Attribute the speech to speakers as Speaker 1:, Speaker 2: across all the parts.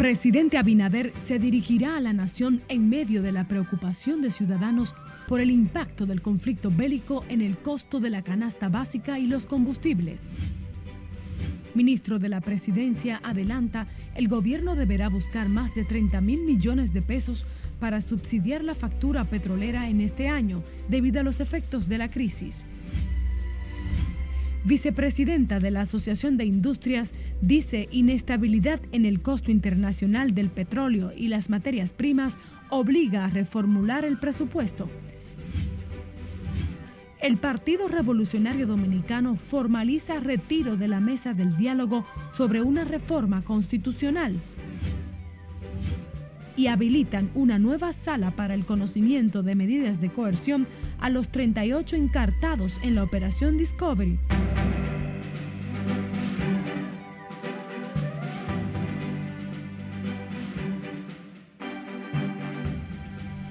Speaker 1: Presidente Abinader se dirigirá a la nación en medio de la preocupación de ciudadanos por el impacto del conflicto bélico en el costo de la canasta básica y los combustibles. Ministro de la Presidencia adelanta, el gobierno deberá buscar más de 30 mil millones de pesos para subsidiar la factura petrolera en este año debido a los efectos de la crisis. Vicepresidenta de la Asociación de Industrias dice inestabilidad en el costo internacional del petróleo y las materias primas obliga a reformular el presupuesto. El Partido Revolucionario Dominicano formaliza retiro de la mesa del diálogo sobre una reforma constitucional y habilitan una nueva sala para el conocimiento de medidas de coerción a los 38 encartados en la operación Discovery.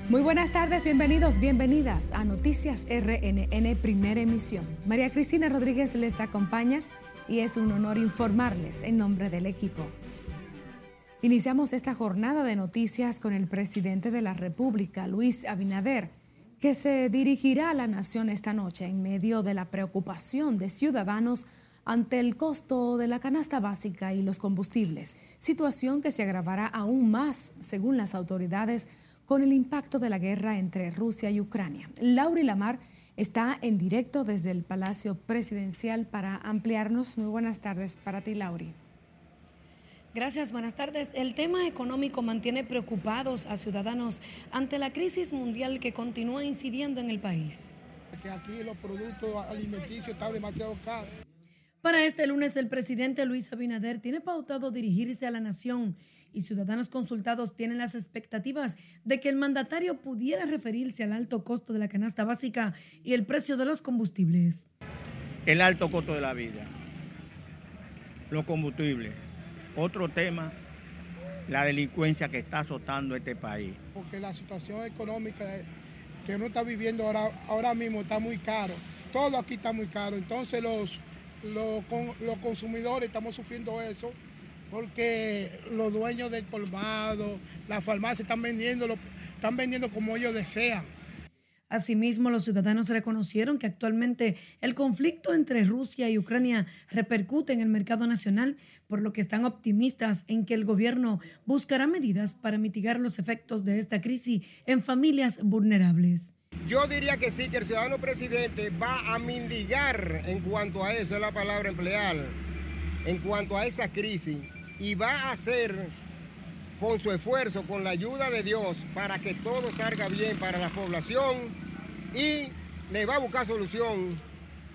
Speaker 1: Muy buenas tardes, bienvenidos, bienvenidas a Noticias RNN Primera Emisión. María Cristina Rodríguez les acompaña y es un honor informarles en nombre del equipo. Iniciamos esta jornada de noticias con el presidente de la República, Luis Abinader, que se dirigirá a la nación esta noche en medio de la preocupación de ciudadanos ante el costo de la canasta básica y los combustibles, situación que se agravará aún más, según las autoridades, con el impacto de la guerra entre Rusia y Ucrania. Lauri Lamar está en directo desde el Palacio Presidencial para ampliarnos. Muy buenas tardes para ti, Lauri.
Speaker 2: Gracias, buenas tardes. El tema económico mantiene preocupados a ciudadanos ante la crisis mundial que continúa incidiendo en el país.
Speaker 3: Que aquí los productos alimenticios están demasiado caros.
Speaker 2: Para este lunes, el presidente Luis Abinader tiene pautado dirigirse a la nación y ciudadanos consultados tienen las expectativas de que el mandatario pudiera referirse al alto costo de la canasta básica y el precio de los combustibles.
Speaker 4: El alto costo de la vida, los combustibles. Otro tema, la delincuencia que está azotando este país.
Speaker 3: Porque la situación económica que uno está viviendo ahora, ahora mismo está muy caro. Todo aquí está muy caro. Entonces los, los, los consumidores estamos sufriendo eso porque los dueños del colmado, las farmacias están vendiendo, están vendiendo como ellos desean.
Speaker 2: Asimismo, los ciudadanos reconocieron que actualmente el conflicto entre Rusia y Ucrania repercute en el mercado nacional, por lo que están optimistas en que el gobierno buscará medidas para mitigar los efectos de esta crisis en familias vulnerables.
Speaker 5: Yo diría que sí, que el ciudadano presidente va a mendigar en cuanto a eso, es la palabra emplear, en cuanto a esa crisis y va a hacer con su esfuerzo, con la ayuda de Dios, para que todo salga bien para la población y le va a buscar solución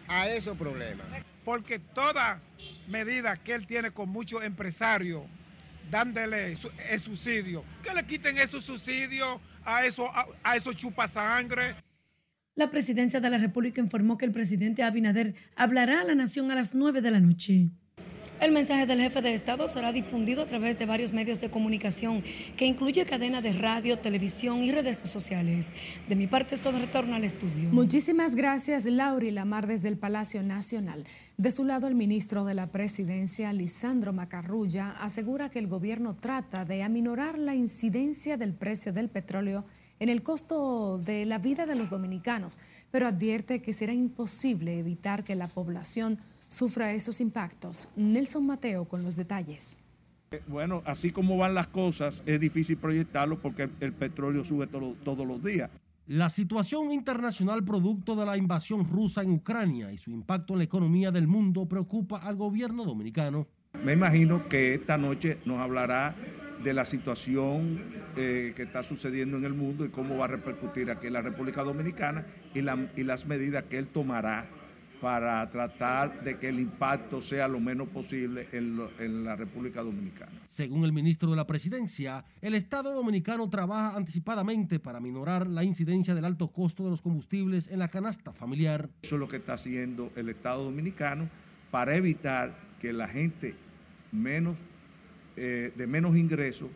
Speaker 5: a esos problemas.
Speaker 3: Porque toda medida que él tiene con muchos empresarios, dándole el subsidio, que le quiten esos subsidios a esos, a, chupasangre.
Speaker 2: La presidencia de la República informó que el presidente Abinader hablará a la nación a las 9 de la noche. El mensaje del jefe de Estado será difundido a través de varios medios de comunicación, que incluye cadena de radio, televisión y redes sociales. De mi parte es todo retorno al estudio.
Speaker 1: Muchísimas gracias, Lauri Lamar, desde el Palacio Nacional. De su lado, el ministro de la Presidencia, Lisandro Macarrulla, asegura que el gobierno trata de aminorar la incidencia del precio del petróleo en el costo de la vida de los dominicanos, pero advierte que será imposible evitar que la población sufra esos impactos. Nelson Mateo con los detalles.
Speaker 6: Eh, bueno, así como van las cosas, es difícil proyectarlo porque el petróleo sube todos los días.
Speaker 7: La situación internacional producto de la invasión rusa en Ucrania y su impacto en la economía del mundo preocupa al gobierno dominicano.
Speaker 6: Me imagino que esta noche nos hablará de la situación eh, que está sucediendo en el mundo y cómo va a repercutir aquí en la República Dominicana y, y las medidas que él tomará para tratar de que el impacto sea lo menos posible en, la República Dominicana.
Speaker 7: Según el ministro de la Presidencia, el Estado dominicano trabaja anticipadamente para minorar la incidencia del alto costo de los combustibles en la canasta familiar.
Speaker 6: Eso es lo que está haciendo el Estado dominicano para evitar que la gente menos, eh, de menos ingresos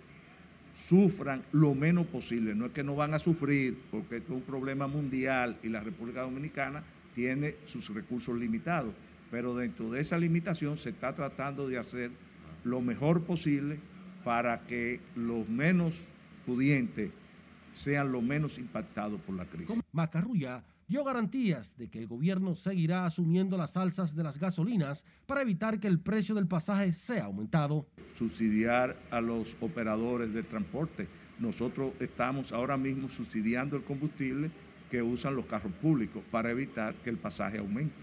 Speaker 6: sufran lo menos posible. No es que no van a sufrir, porque es un problema mundial y la República Dominicana tiene sus recursos limitados, pero dentro de esa limitación se está tratando de hacer lo mejor posible para que los menos pudientes sean los menos impactados por la crisis.
Speaker 7: Macarrulla dio garantías de que el gobierno seguirá asumiendo las alzas de las gasolinas para evitar que el precio del pasaje sea aumentado.
Speaker 6: Subsidiar a los operadores del transporte. Nosotros estamos ahora mismo subsidiando el combustible que usan los carros públicos para evitar que el pasaje aumente.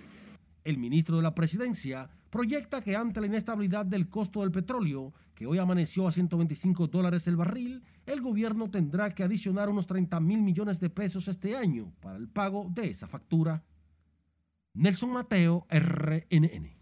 Speaker 7: El ministro de la Presidencia proyecta que ante la inestabilidad del costo del petróleo, que hoy amaneció a 125 dólares el barril, el gobierno tendrá que adicionar unos 30 mil millones de pesos este año para el pago de esa factura. Nelson Mateo, RNN.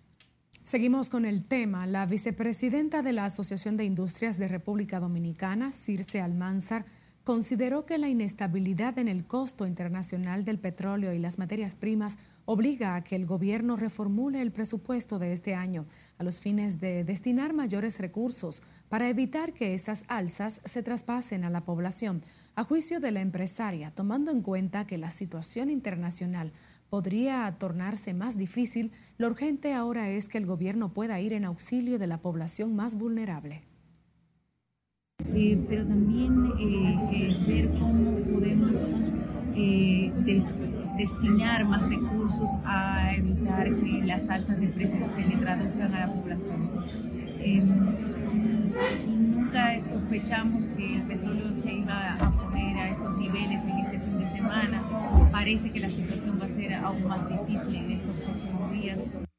Speaker 1: Seguimos con el tema. La vicepresidenta de la Asociación de Industrias de República Dominicana, Circe Almanzar, consideró que la inestabilidad en el costo internacional del petróleo y las materias primas obliga a que el gobierno reformule el presupuesto de este año a los fines de destinar mayores recursos para evitar que esas alzas se traspasen a la población. A juicio de la empresaria, tomando en cuenta que la situación internacional podría tornarse más difícil, lo urgente ahora es que el gobierno pueda ir en auxilio de la población más vulnerable.
Speaker 8: Eh, pero también eh, eh, ver cómo podemos destinar más recursos a evitar que las alzas de precios se le traduzcan a la población. Em, nunca sospechamos que el petróleo se iba a poner a estos niveles en este fin de semana. Parece que la situación va a ser aún más difícil en estos próximos días.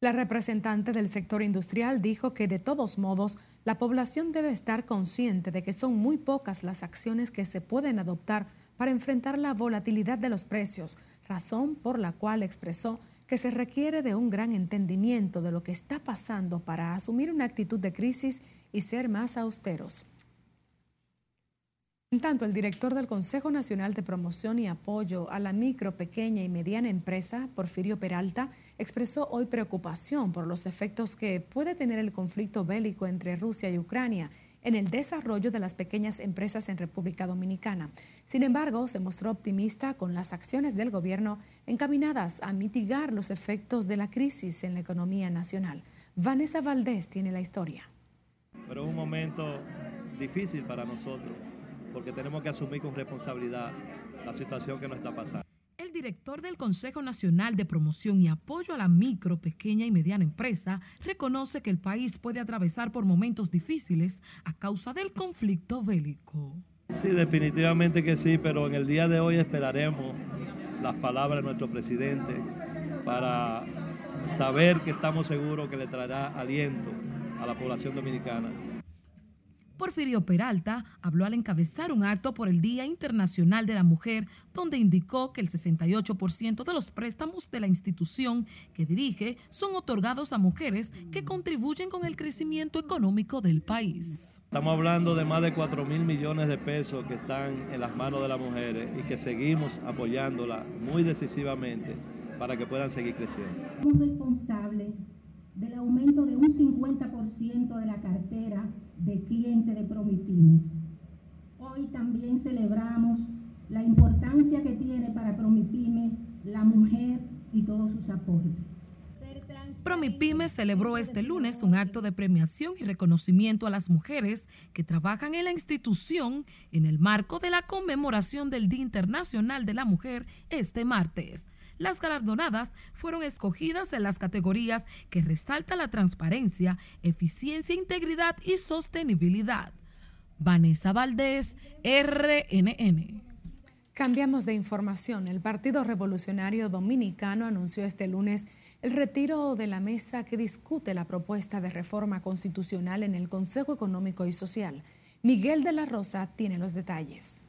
Speaker 1: La representante del sector industrial dijo que de todos modos la población debe estar consciente de que son muy pocas las acciones que se pueden adoptar para enfrentar la volatilidad de los precios, razón por la cual expresó que se requiere de un gran entendimiento de lo que está pasando para asumir una actitud de crisis y ser más austeros. En tanto, el director del Consejo Nacional de Promoción y Apoyo a la Micro, Pequeña y Mediana Empresa, Porfirio Peralta, expresó hoy preocupación por los efectos que puede tener el conflicto bélico entre Rusia y Ucrania en el desarrollo de las pequeñas empresas en República Dominicana. Sin embargo, se mostró optimista con las acciones del gobierno encaminadas a mitigar los efectos de la crisis en la economía nacional. Vanessa Valdés tiene la historia.
Speaker 9: Pero es un momento difícil para nosotros porque tenemos que asumir con responsabilidad la situación que nos está pasando.
Speaker 10: Director del Consejo Nacional de Promoción y Apoyo a la Micro, Pequeña y Mediana Empresa reconoce que el país puede atravesar por momentos difíciles a causa del conflicto bélico.
Speaker 9: Sí, definitivamente que sí, pero en el día de hoy esperaremos las palabras de nuestro presidente para saber que estamos seguros que le traerá aliento a la población dominicana
Speaker 10: Porfirio Peralta habló al encabezar un acto por el Día Internacional de la Mujer, donde indicó que el 68% de los préstamos de la institución que dirige son otorgados a mujeres que contribuyen con el crecimiento económico del país.
Speaker 9: Estamos hablando de más de 4 mil millones de pesos que están en las manos de las mujeres y que seguimos apoyándolas muy decisivamente para que puedan seguir creciendo.
Speaker 11: responsable del aumento de un 50% de la cartera de clientes de Promipymes. Hoy también celebramos la importancia que tiene para Promipymes la mujer y todos sus aportes.
Speaker 10: Promipymes celebró este lunes un acto de premiación y reconocimiento a las mujeres que trabajan en la institución en el marco de la conmemoración del Día Internacional de la Mujer este martes. Las galardonadas fueron escogidas en las categorías que resaltan la transparencia, eficiencia, integridad y sostenibilidad. Vanessa Valdés, RNN.
Speaker 1: Cambiamos de información. El Partido Revolucionario Dominicano anunció este lunes el retiro de la mesa que discute la propuesta de reforma constitucional en el Consejo Económico y Social. Miguel de la Rosa tiene los detalles.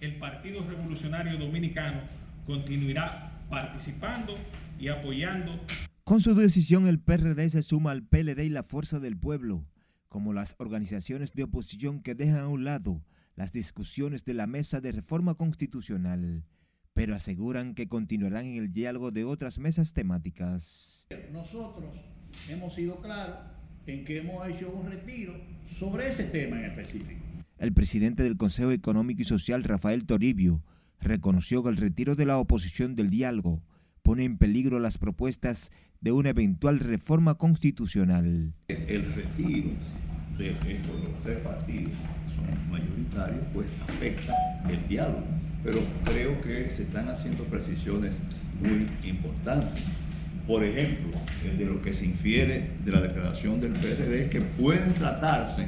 Speaker 12: El Partido Revolucionario Dominicano continuará participando y apoyando.
Speaker 13: Con su decisión, el PRD se suma al PLD y la Fuerza del Pueblo, como las organizaciones de oposición que dejan a un lado las discusiones de la mesa de reforma constitucional, pero aseguran que continuarán en el diálogo de otras mesas temáticas.
Speaker 14: Nosotros hemos sido claros en que hemos hecho un retiro sobre ese tema en específico.
Speaker 13: El presidente del Consejo Económico y Social, Rafael Toribio, reconoció que el retiro de la oposición del diálogo pone en peligro las propuestas de una eventual reforma constitucional.
Speaker 14: El retiro de estos los tres partidos son mayoritarios, pues afecta el diálogo. Pero creo que se están haciendo precisiones muy importantes. Por ejemplo, de lo que se infiere de la declaración del PRD, que pueden tratarse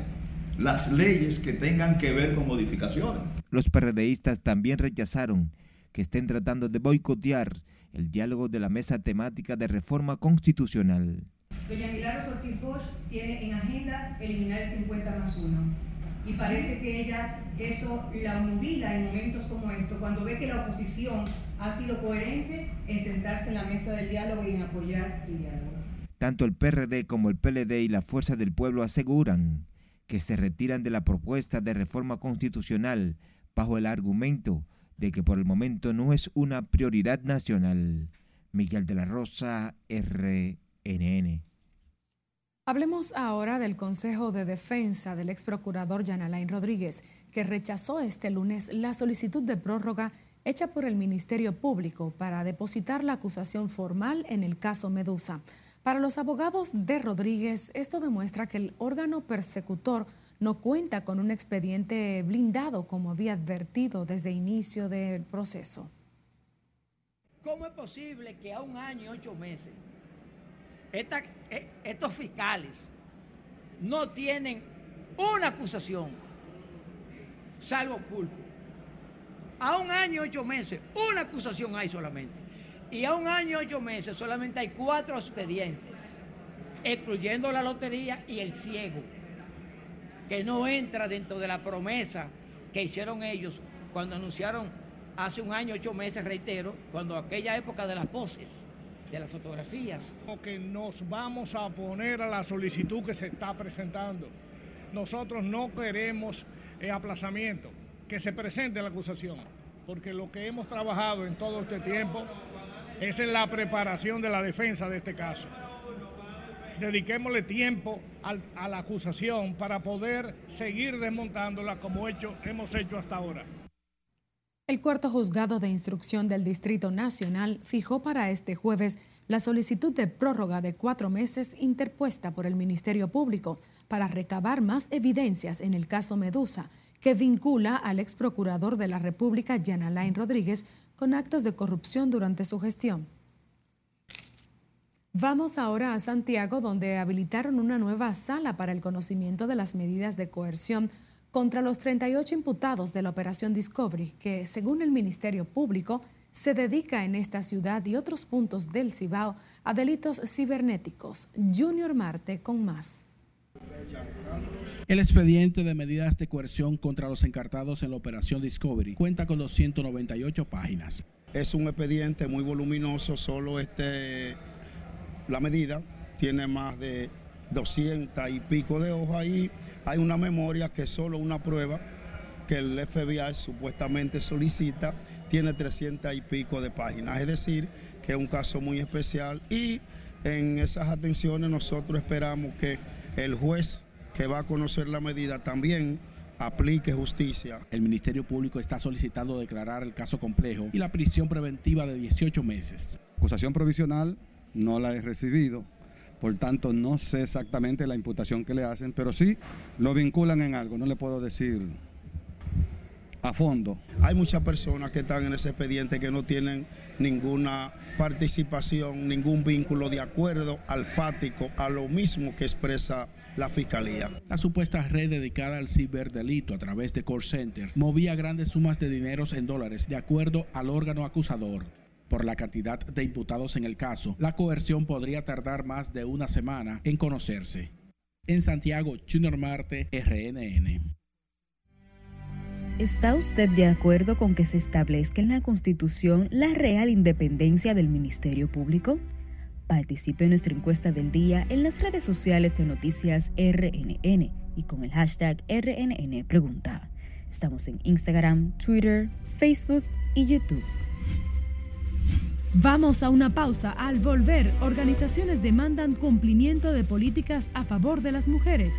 Speaker 14: las leyes que tengan que ver con modificaciones.
Speaker 13: Los PRDistas también rechazaron que estén tratando de boicotear el diálogo de la mesa temática de reforma constitucional.
Speaker 8: Doña Milagros Ortiz Bosch tiene en agenda eliminar el 50 más 1. Y parece que ella eso la movila en momentos como estos, cuando ve que la oposición ha sido coherente en sentarse en la mesa del diálogo y en apoyar el diálogo.
Speaker 13: Tanto el PRD como el PLD y la Fuerza del Pueblo aseguran que se retiran de la propuesta de reforma constitucional bajo el argumento de que por el momento no es una prioridad nacional. Miguel de la Rosa, RNN.
Speaker 1: Hablemos ahora del Consejo de Defensa del ex procurador Jan Alain Rodríguez, que rechazó este lunes la solicitud de prórroga hecha por el Ministerio Público para depositar la acusación formal en el caso Medusa. Para los abogados de Rodríguez, esto demuestra que el órgano persecutor no cuenta con un expediente blindado como había advertido desde inicio del proceso.
Speaker 15: ¿Cómo es posible que a un año y ocho meses e, estos fiscales no tienen una acusación, salvo pulpo? A un año y ocho meses, una acusación hay solamente. Y a un año y ocho meses solamente hay cuatro expedientes, excluyendo la lotería y el ciego que no entra dentro de la promesa que hicieron ellos cuando anunciaron hace un año, ocho meses, reitero, cuando aquella época de las poses, de las fotografías.
Speaker 16: Que nos vamos a oponer a la solicitud que se está presentando. Nosotros no queremos el aplazamiento, que se presente la acusación, porque lo que hemos trabajado en todo este tiempo es en la preparación de la defensa de este caso dediquémosle tiempo a la acusación para poder seguir desmontándola como hemos hecho hasta ahora.
Speaker 1: El cuarto juzgado de instrucción del Distrito Nacional fijó para este jueves la solicitud de prórroga de cuatro meses interpuesta por el Ministerio Público para recabar más evidencias en el caso Medusa, que vincula al ex procurador de la República, Jan Alain Rodríguez, con actos de corrupción durante su gestión. Vamos ahora a Santiago, donde habilitaron una nueva sala para el conocimiento de las medidas de coerción contra los 38 imputados de la Operación Discovery, que, según el Ministerio Público, se dedica en esta ciudad y otros puntos del Cibao a delitos cibernéticos. Junior Marte con más.
Speaker 17: El expediente de medidas de coerción contra los encartados en la Operación Discovery cuenta con 298 páginas.
Speaker 18: Es un expediente muy voluminoso, solo este la medida, tiene más de 200 y pico de hojas y hay una memoria que es solo una prueba que el FBI supuestamente solicita, tiene 300 y pico de páginas, es decir, que es un caso muy especial y en esas atenciones nosotros esperamos que el juez que va a conocer la medida también aplique justicia.
Speaker 17: El Ministerio Público está solicitando declarar el caso complejo y la prisión preventiva de 18 meses.
Speaker 19: Acusación provisional no la he recibido, por tanto no sé exactamente la imputación que le hacen, pero sí lo vinculan en algo, no le puedo decir a fondo.
Speaker 18: Hay muchas personas que están en ese expediente que no tienen ninguna participación, ningún vínculo de acuerdo alfático a lo mismo que expresa la Fiscalía.
Speaker 17: La supuesta red dedicada al ciberdelito a través de call center movía grandes sumas de dineros en dólares de acuerdo al órgano acusador. Por la cantidad de imputados en el caso, la coerción podría tardar más de una semana en conocerse. En Santiago, Junior Marte, RNN.
Speaker 20: ¿Está usted de acuerdo con que se establezca en la Constitución la real independencia del Ministerio Público? Participe en nuestra encuesta del día en las redes sociales de Noticias RNN y con el hashtag RNN Pregunta. Estamos en Instagram, Twitter, Facebook y YouTube.
Speaker 1: Vamos a una pausa. Al volver, organizaciones demandan cumplimiento de políticas a favor de las mujeres.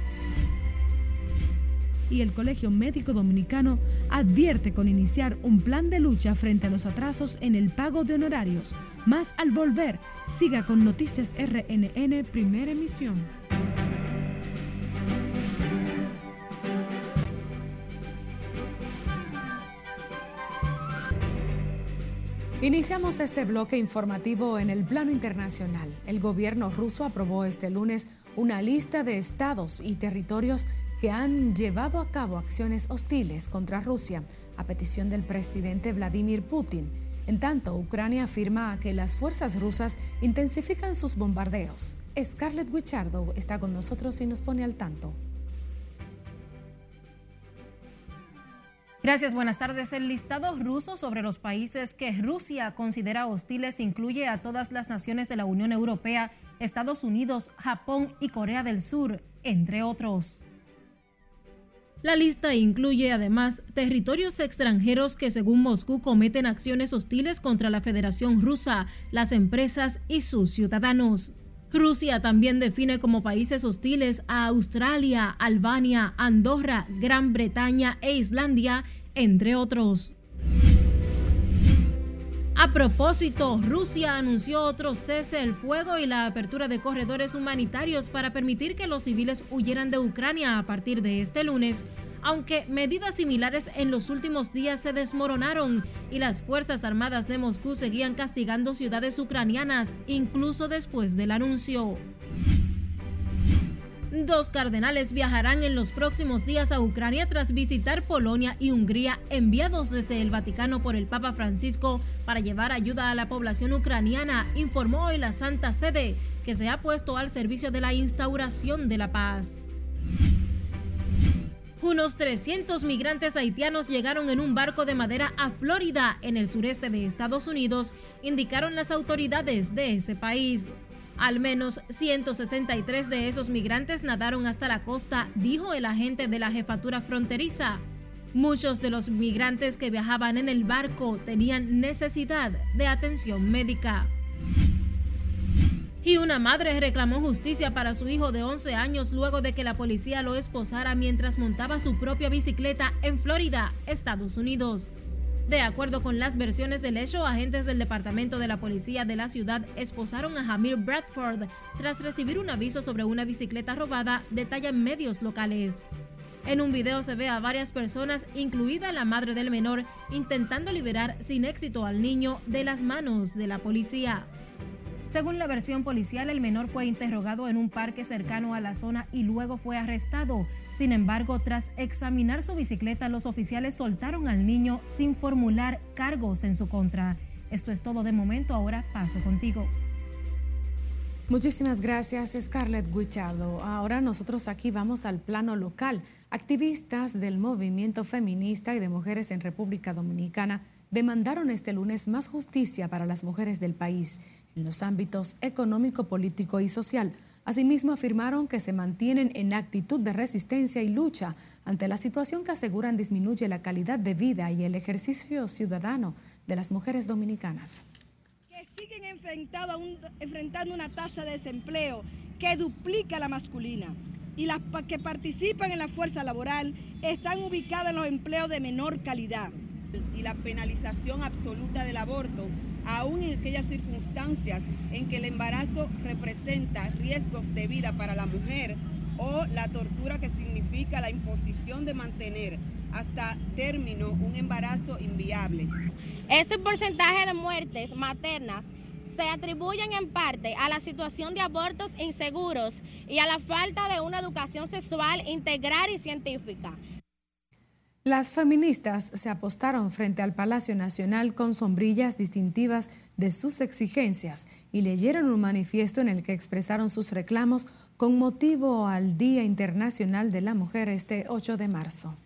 Speaker 1: Y el Colegio Médico Dominicano advierte con iniciar un plan de lucha frente a los atrasos en el pago de honorarios. Más al volver, siga con Noticias RNN Primera Emisión. Iniciamos este bloque informativo en el plano internacional. El gobierno ruso aprobó este lunes una lista de estados y territorios que han llevado a cabo acciones hostiles contra Rusia a petición del presidente Vladimir Putin. En tanto, Ucrania afirma que las fuerzas rusas intensifican sus bombardeos. Scarlett Guichardo está con nosotros y nos pone al tanto.
Speaker 21: Gracias, buenas tardes. El listado ruso sobre los países que Rusia considera hostiles incluye a todas las naciones de la Unión Europea, Estados Unidos, Japón y Corea del Sur, entre otros. La lista incluye además territorios extranjeros que según Moscú cometen acciones hostiles contra la Federación Rusa, las empresas y sus ciudadanos. Rusia también define como países hostiles a Australia, Albania, Andorra, Gran Bretaña e Islandia, entre otros. A propósito, Rusia anunció otro cese el fuego y la apertura de corredores humanitarios para permitir que los civiles huyeran de Ucrania a partir de este lunes, aunque medidas similares en los últimos días se desmoronaron y las Fuerzas Armadas de Moscú seguían castigando ciudades ucranianas, incluso después del anuncio. Dos cardenales viajarán en los próximos días a Ucrania tras visitar Polonia y Hungría, enviados desde el Vaticano por el Papa Francisco para llevar ayuda a la población ucraniana, informó hoy la Santa Sede, que se ha puesto al servicio de la instauración de la paz. Unos 300 migrantes haitianos llegaron en un barco de madera a Florida, en el sureste de Estados Unidos, indicaron las autoridades de ese país. Al menos 163 de esos migrantes nadaron hasta la costa, dijo el agente de la jefatura fronteriza. Muchos de los migrantes que viajaban en el barco tenían necesidad de atención médica. Y una madre reclamó justicia para su hijo de 11 años luego de que la policía lo esposara mientras montaba su propia bicicleta en Florida, Estados Unidos. De acuerdo con las versiones del hecho, agentes del Departamento de la Policía de la ciudad esposaron a Hamir Bradford tras recibir un aviso sobre una bicicleta robada, detalla en medios locales. En un video se ve a varias personas, incluida la madre del menor, intentando liberar sin éxito al niño de las manos de la policía. Según la versión policial, el menor fue interrogado en un parque cercano a la zona y luego fue arrestado. Sin embargo, tras examinar su bicicleta, los oficiales soltaron al niño sin formular cargos en su contra. Esto es todo de momento, ahora paso contigo.
Speaker 1: Muchísimas gracias, Scarlett Guichado. Ahora nosotros aquí vamos al plano local. Activistas del movimiento feminista y de mujeres en República Dominicana demandaron este lunes más justicia para las mujeres del país en los ámbitos económico, político y social. Asimismo, afirmaron que se mantienen en actitud de resistencia y lucha ante la situación que aseguran disminuye la calidad de vida y el ejercicio ciudadano de las mujeres dominicanas.
Speaker 22: Que siguen enfrentando una tasa de desempleo que duplica la masculina y las que participan en la fuerza laboral están ubicadas en los empleos de menor calidad.
Speaker 23: Y la penalización absoluta del aborto aún en aquellas circunstancias en que el embarazo representa riesgos de vida para la mujer o la tortura que significa la imposición de mantener hasta término un embarazo inviable.
Speaker 24: Este porcentaje de muertes maternas se atribuyen en parte a la situación de abortos inseguros y a la falta de una educación sexual integral y científica.
Speaker 1: Las feministas se apostaron frente al Palacio Nacional con sombrillas distintivas de sus exigencias y leyeron un manifiesto en el que expresaron sus reclamos con motivo al Día Internacional de la Mujer este 8 de marzo.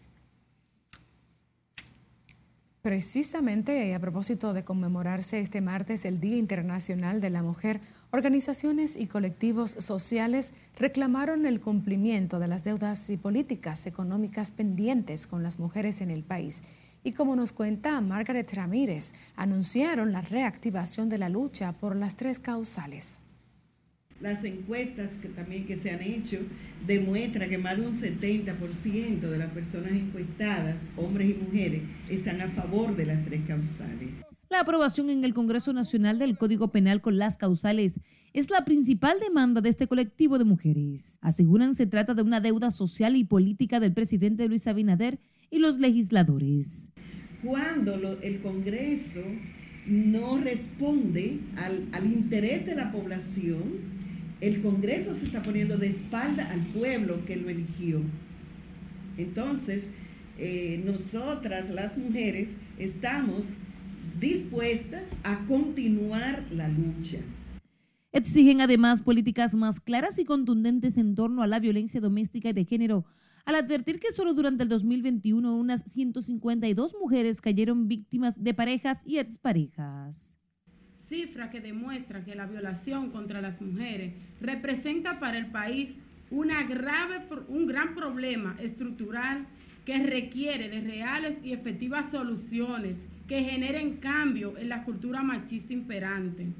Speaker 1: Precisamente a propósito de conmemorarse este martes el Día Internacional de la Mujer, Organizaciones y colectivos sociales reclamaron el cumplimiento de las deudas y políticas económicas pendientes con las mujeres en el país. Y como nos cuenta Margaret Ramírez, anunciaron la reactivación de la lucha por las tres causales.
Speaker 25: Las encuestas que también que se han hecho demuestran que más de un 70% de las personas encuestadas, hombres y mujeres, están a favor de las tres causales.
Speaker 26: La aprobación en el Congreso Nacional del Código Penal con las causales es la principal demanda de este colectivo de mujeres. Aseguran se trata de una deuda social y política del presidente Luis Abinader y los legisladores.
Speaker 25: Cuando el Congreso no responde al, interés de la población, el Congreso se está poniendo de espalda al pueblo que lo eligió. Entonces, eh, nosotras las mujeres estamos dispuestas a continuar la lucha.
Speaker 26: Exigen además políticas más claras y contundentes en torno a la violencia doméstica y de género, al advertir que solo durante el 2021 unas 152 mujeres cayeron víctimas de parejas y exparejas.
Speaker 27: Cifra que demuestra que la violación contra las mujeres representa para el país una grave, un gran problema estructural que requiere de reales y efectivas soluciones que generen cambio en la cultura machista imperante.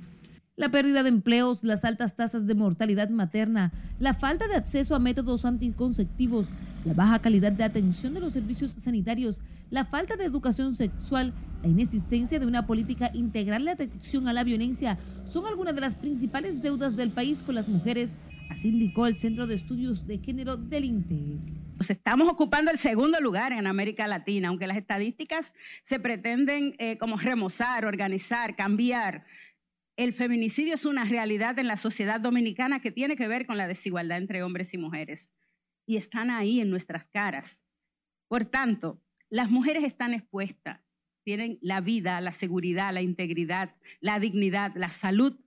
Speaker 26: La pérdida de empleos, las altas tasas de mortalidad materna, la falta de acceso a métodos anticonceptivos, la baja calidad de atención de los servicios sanitarios, la falta de educación sexual, la inexistencia de una política integral de atención a la violencia son algunas de las principales deudas del país con las mujeres, así indicó el Centro de Estudios de Género del INTEC.
Speaker 28: Pues estamos ocupando el segundo lugar en América Latina, aunque las estadísticas se pretenden eh, como remozar, organizar, cambiar. El feminicidio es una realidad en la sociedad dominicana que tiene que ver con la desigualdad entre hombres y mujeres. Y están ahí en nuestras caras. Por tanto, las mujeres están expuestas, tienen la vida, la seguridad, la integridad, la dignidad, la salud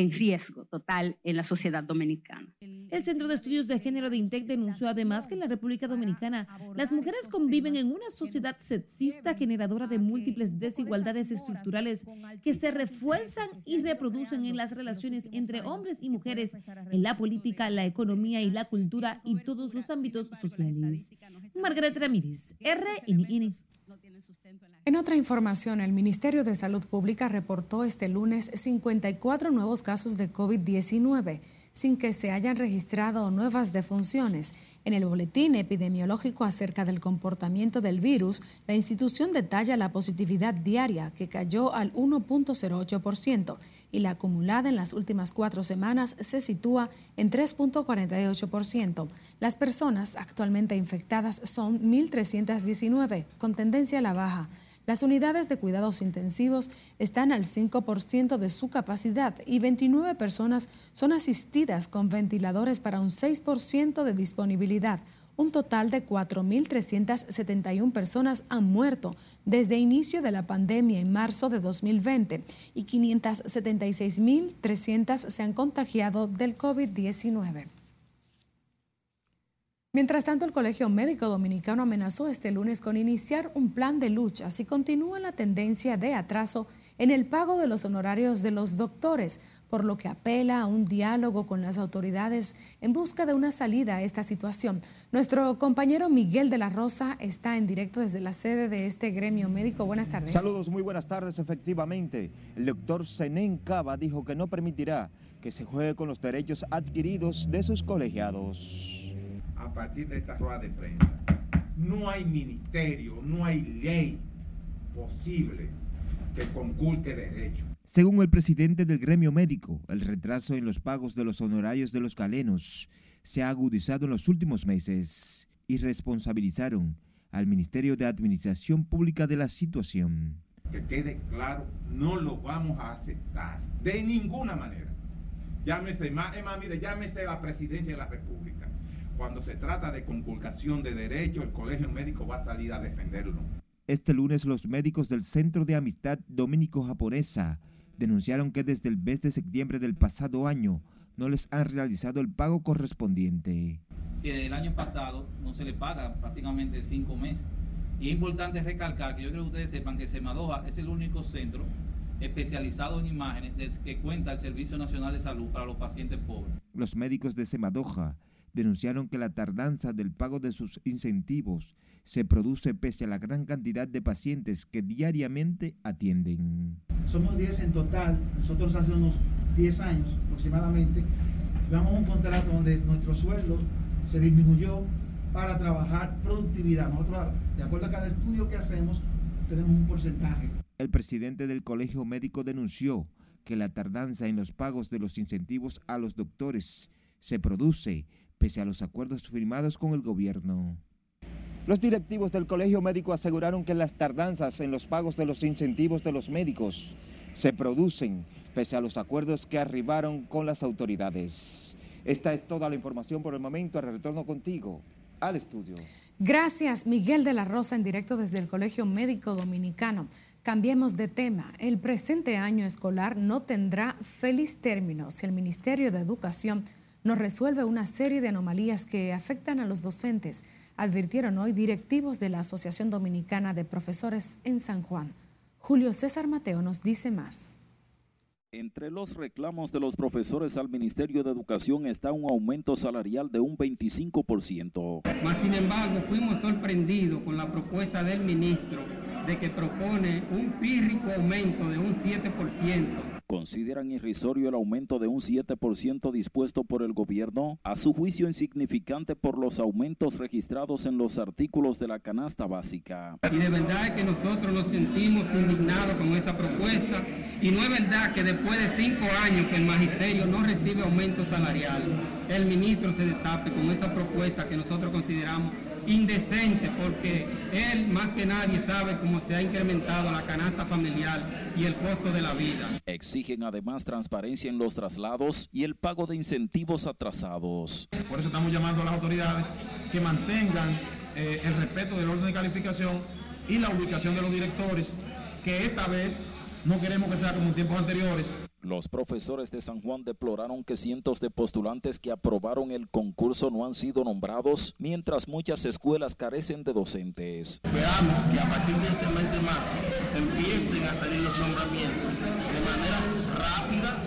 Speaker 28: en riesgo total en la sociedad dominicana.
Speaker 26: El Centro de Estudios de Género de INTEC denunció además que en la República Dominicana las mujeres conviven en una sociedad sexista generadora de múltiples desigualdades estructurales que se refuerzan y reproducen en las relaciones entre hombres y mujeres, en la política, la economía y la cultura y todos los ámbitos sociales. Margaret Ramírez, RNN.
Speaker 1: En otra información, el Ministerio de Salud Pública reportó este lunes 54 nuevos casos de COVID-19 sin que se hayan registrado nuevas defunciones. En el boletín epidemiológico acerca del comportamiento del virus, la institución detalla la positividad diaria que cayó al 1.08% y la acumulada en las últimas cuatro semanas se sitúa en 3.48%. Las personas actualmente infectadas son 1.319, con tendencia a la baja. Las unidades de cuidados intensivos están al 5% de su capacidad y 29 personas son asistidas con ventiladores para un 6% de disponibilidad un total de 4.371 personas han muerto desde inicio de la pandemia en marzo de 2020 y 576.300 se han contagiado del COVID-19. Mientras tanto, el Colegio Médico Dominicano amenazó este lunes con iniciar un plan de lucha si continúa la tendencia de atraso en el pago de los honorarios de los doctores, por lo que apela a un diálogo con las autoridades en busca de una salida a esta situación. Nuestro compañero Miguel de la Rosa está en directo desde la sede de este gremio médico. Buenas tardes.
Speaker 13: Saludos, muy buenas tardes. Efectivamente, el doctor Zenén Cava dijo que no permitirá que se juegue con los derechos adquiridos de sus colegiados.
Speaker 29: A partir de esta rueda de prensa, no hay ministerio, no hay ley posible que conculte derechos
Speaker 13: según el presidente del gremio médico, el retraso en los pagos de los honorarios de los galenos se ha agudizado en los últimos meses y responsabilizaron al Ministerio de Administración Pública de la situación.
Speaker 29: Que quede claro, no lo vamos a aceptar de ninguna manera. Llámese, más, mire, llámese la presidencia de la República. Cuando se trata de conculcación de derechos, el colegio médico va a salir a defenderlo.
Speaker 13: Este lunes los médicos del Centro de Amistad Dominico-Japonesa denunciaron que desde el mes de septiembre del pasado año no les han realizado el pago correspondiente.
Speaker 16: Desde el año pasado no se le paga prácticamente cinco meses. Y es importante recalcar que yo creo que ustedes sepan que Semadoja es el único centro especializado en imágenes que cuenta el Servicio Nacional de Salud para los pacientes pobres.
Speaker 13: Los médicos de Semadoja denunciaron que la tardanza del pago de sus incentivos se produce pese a la gran cantidad de pacientes que diariamente atienden.
Speaker 30: Somos 10 en total, nosotros hace unos 10 años aproximadamente, llevamos un contrato donde nuestro sueldo se disminuyó para trabajar productividad. Nosotros, de acuerdo a cada estudio que hacemos, tenemos un porcentaje.
Speaker 13: El presidente del Colegio Médico denunció que la tardanza en los pagos de los incentivos a los doctores se produce pese a los acuerdos firmados con el gobierno. Los directivos del Colegio Médico aseguraron que las tardanzas en los pagos de los incentivos de los médicos se producen pese a los acuerdos que arribaron con las autoridades. Esta es toda la información por el momento. Retorno contigo al estudio.
Speaker 1: Gracias, Miguel de la Rosa, en directo desde el Colegio Médico Dominicano. Cambiemos de tema. El presente año escolar no tendrá feliz término si el Ministerio de Educación no resuelve una serie de anomalías que afectan a los docentes, advirtieron hoy directivos de la Asociación Dominicana de Profesores en San Juan. Julio César Mateo nos dice más.
Speaker 31: Entre los reclamos de los profesores al Ministerio de Educación está un aumento salarial de un 25%.
Speaker 32: Mas, sin embargo, fuimos sorprendidos con la propuesta del ministro de que propone un pírrico aumento de un 7%
Speaker 31: consideran irrisorio el aumento de un 7% dispuesto por el gobierno, a su juicio insignificante por los aumentos registrados en los artículos de la canasta básica.
Speaker 32: Y de verdad que nosotros nos sentimos indignados con esa propuesta y no es verdad que después de cinco años que el magisterio no recibe aumento salarial, el ministro se destape con esa propuesta que nosotros consideramos indecente porque él más que nadie sabe cómo se ha incrementado la canasta familiar y el costo de la vida.
Speaker 31: Exigen además transparencia en los traslados y el pago de incentivos atrasados.
Speaker 33: Por eso estamos llamando a las autoridades que mantengan eh, el respeto del orden de calificación y la ubicación de los directores, que esta vez no queremos que sea como en tiempos anteriores,
Speaker 31: los profesores de San Juan deploraron que cientos de postulantes que aprobaron el concurso no han sido nombrados, mientras muchas escuelas carecen de docentes.
Speaker 34: Esperamos que a partir de este mes de marzo empiecen a salir los nombramientos de manera rápida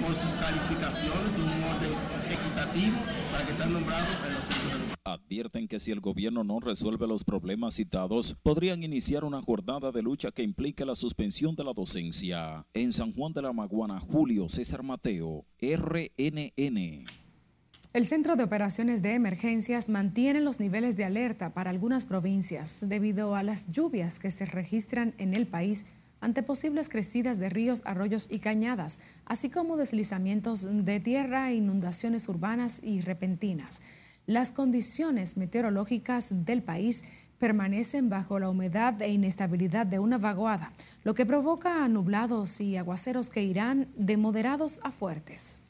Speaker 34: por sus calificaciones en un orden equitativo para que sean nombrados en los centros.
Speaker 31: Advierten que si el gobierno no resuelve los problemas citados, podrían iniciar una jornada de lucha que implique la suspensión de la docencia. En San Juan de la Maguana, Julio César Mateo, RNN.
Speaker 1: El Centro de Operaciones de Emergencias mantiene los niveles de alerta para algunas provincias debido a las lluvias que se registran en el país ante posibles crecidas de ríos, arroyos y cañadas, así como deslizamientos de tierra, inundaciones urbanas y repentinas las condiciones meteorológicas del país permanecen bajo la humedad e inestabilidad de una vaguada, lo que provoca nublados y aguaceros que irán de moderados a fuertes.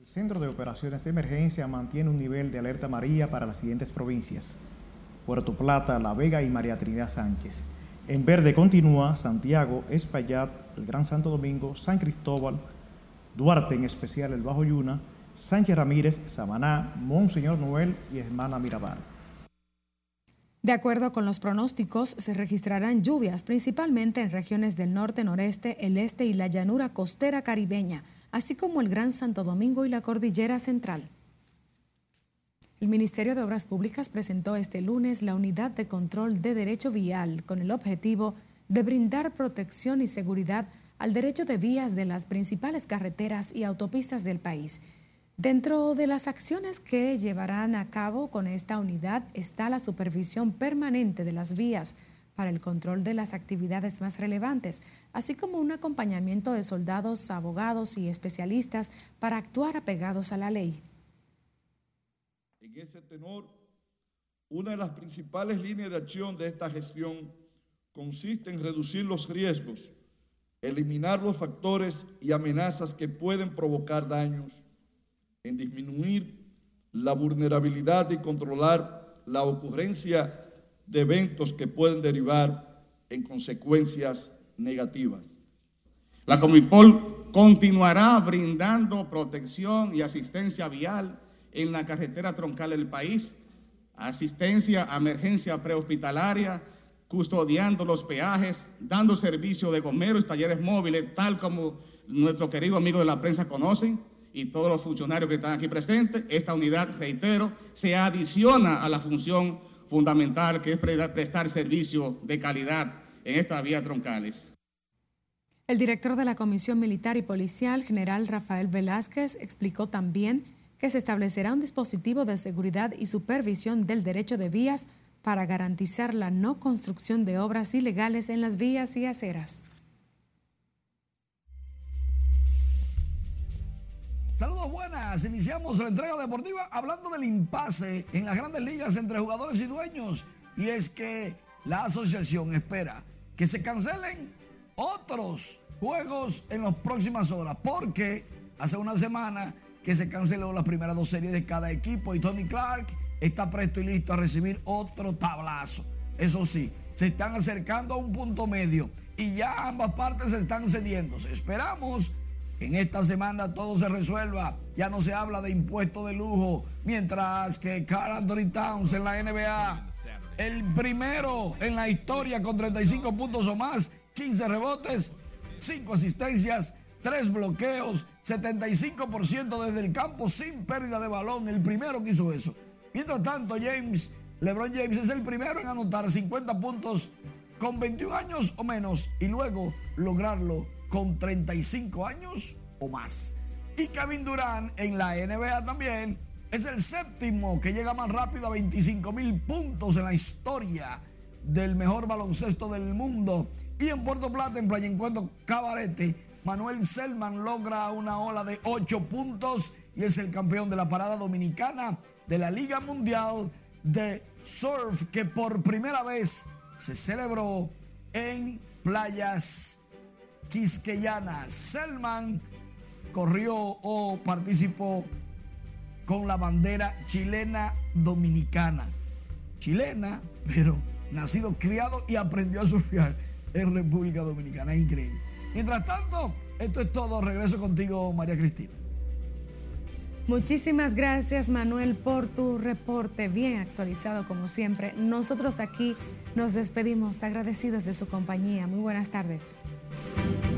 Speaker 35: El Centro de Operaciones de Emergencia mantiene un nivel de alerta amarilla para las siguientes provincias. Puerto Plata, La Vega y María Trinidad Sánchez. En verde continúa Santiago, Espaillat, el Gran Santo Domingo, San Cristóbal, Duarte en especial el Bajo Yuna, Sánchez Ramírez, Samaná, Monseñor Noel y Hermana Mirabal.
Speaker 1: De acuerdo con los pronósticos, se registrarán lluvias principalmente en regiones del norte, noreste, el este y la llanura costera caribeña, así como el Gran Santo Domingo y la Cordillera Central. El Ministerio de Obras Públicas presentó este lunes la Unidad de Control de Derecho Vial con el objetivo de brindar protección y seguridad al derecho de vías de las principales carreteras y autopistas del país Dentro de las acciones que llevarán a cabo con esta unidad está la supervisión permanente de las vías para el control de las actividades más relevantes, así como un acompañamiento de soldados, abogados y especialistas para actuar apegados a la ley.
Speaker 36: En ese tenor, una de las principales líneas de acción de esta gestión consiste en reducir los riesgos, eliminar los factores y amenazas que pueden provocar daños en disminuir la vulnerabilidad y controlar la ocurrencia de eventos que pueden derivar en consecuencias negativas.
Speaker 37: La Comipol continuará brindando protección y asistencia vial en la carretera troncal del país, asistencia a emergencia prehospitalaria, custodiando los peajes, dando servicio de comeros y talleres móviles, tal como nuestro querido amigo de la prensa conocen, y todos los funcionarios que están aquí presentes, esta unidad, reitero, se adiciona a la función fundamental que es prestar servicio de calidad en estas vías troncales.
Speaker 1: El director de la Comisión Militar y Policial, general Rafael Velázquez, explicó también que se establecerá un dispositivo de seguridad y supervisión del derecho de vías para garantizar la no construcción de obras ilegales en las vías y aceras.
Speaker 38: Saludos buenas, iniciamos la entrega deportiva hablando del impasse en las grandes ligas entre jugadores y dueños. y es que la asociación espera que se cancelen otros juegos en las próximas horas, porque hace una semana que se canceló las primeras dos series de cada equipo y Tony Clark está presto y listo a recibir otro tablazo. Eso sí, se están acercando a un punto medio y ya ambas partes están cediendo. Esperamos en esta semana todo se resuelva. Ya no se habla de impuestos de lujo, mientras que Carl Anthony Towns en la NBA, el primero en la historia con 35 puntos o más, 15 rebotes, 5 asistencias, 3 bloqueos, 75% desde el campo sin pérdida de balón. El primero que hizo eso. Mientras tanto, James, LeBron James es el primero en anotar 50 puntos con 21 años o menos y luego lograrlo con 35 años o más. Y Kevin Durant en la NBA también es el séptimo que llega más rápido a 25 mil puntos en la historia del mejor baloncesto del mundo. Y en Puerto Plata, en Playa Encuentro Cabarete, Manuel Selman logra una ola de 8 puntos y es el campeón de la parada dominicana de la Liga Mundial de Surf que por primera vez se celebró en playas quisqueyanas. Selman corrió o participó con la bandera chilena dominicana. Chilena, pero nacido, criado y aprendió a surfear en República Dominicana. Increíble. Mientras tanto, esto es todo. Regreso contigo, María Cristina.
Speaker 1: Muchísimas gracias Manuel por tu reporte bien actualizado como siempre. Nosotros aquí nos despedimos agradecidos de su compañía. Muy buenas tardes. Bye.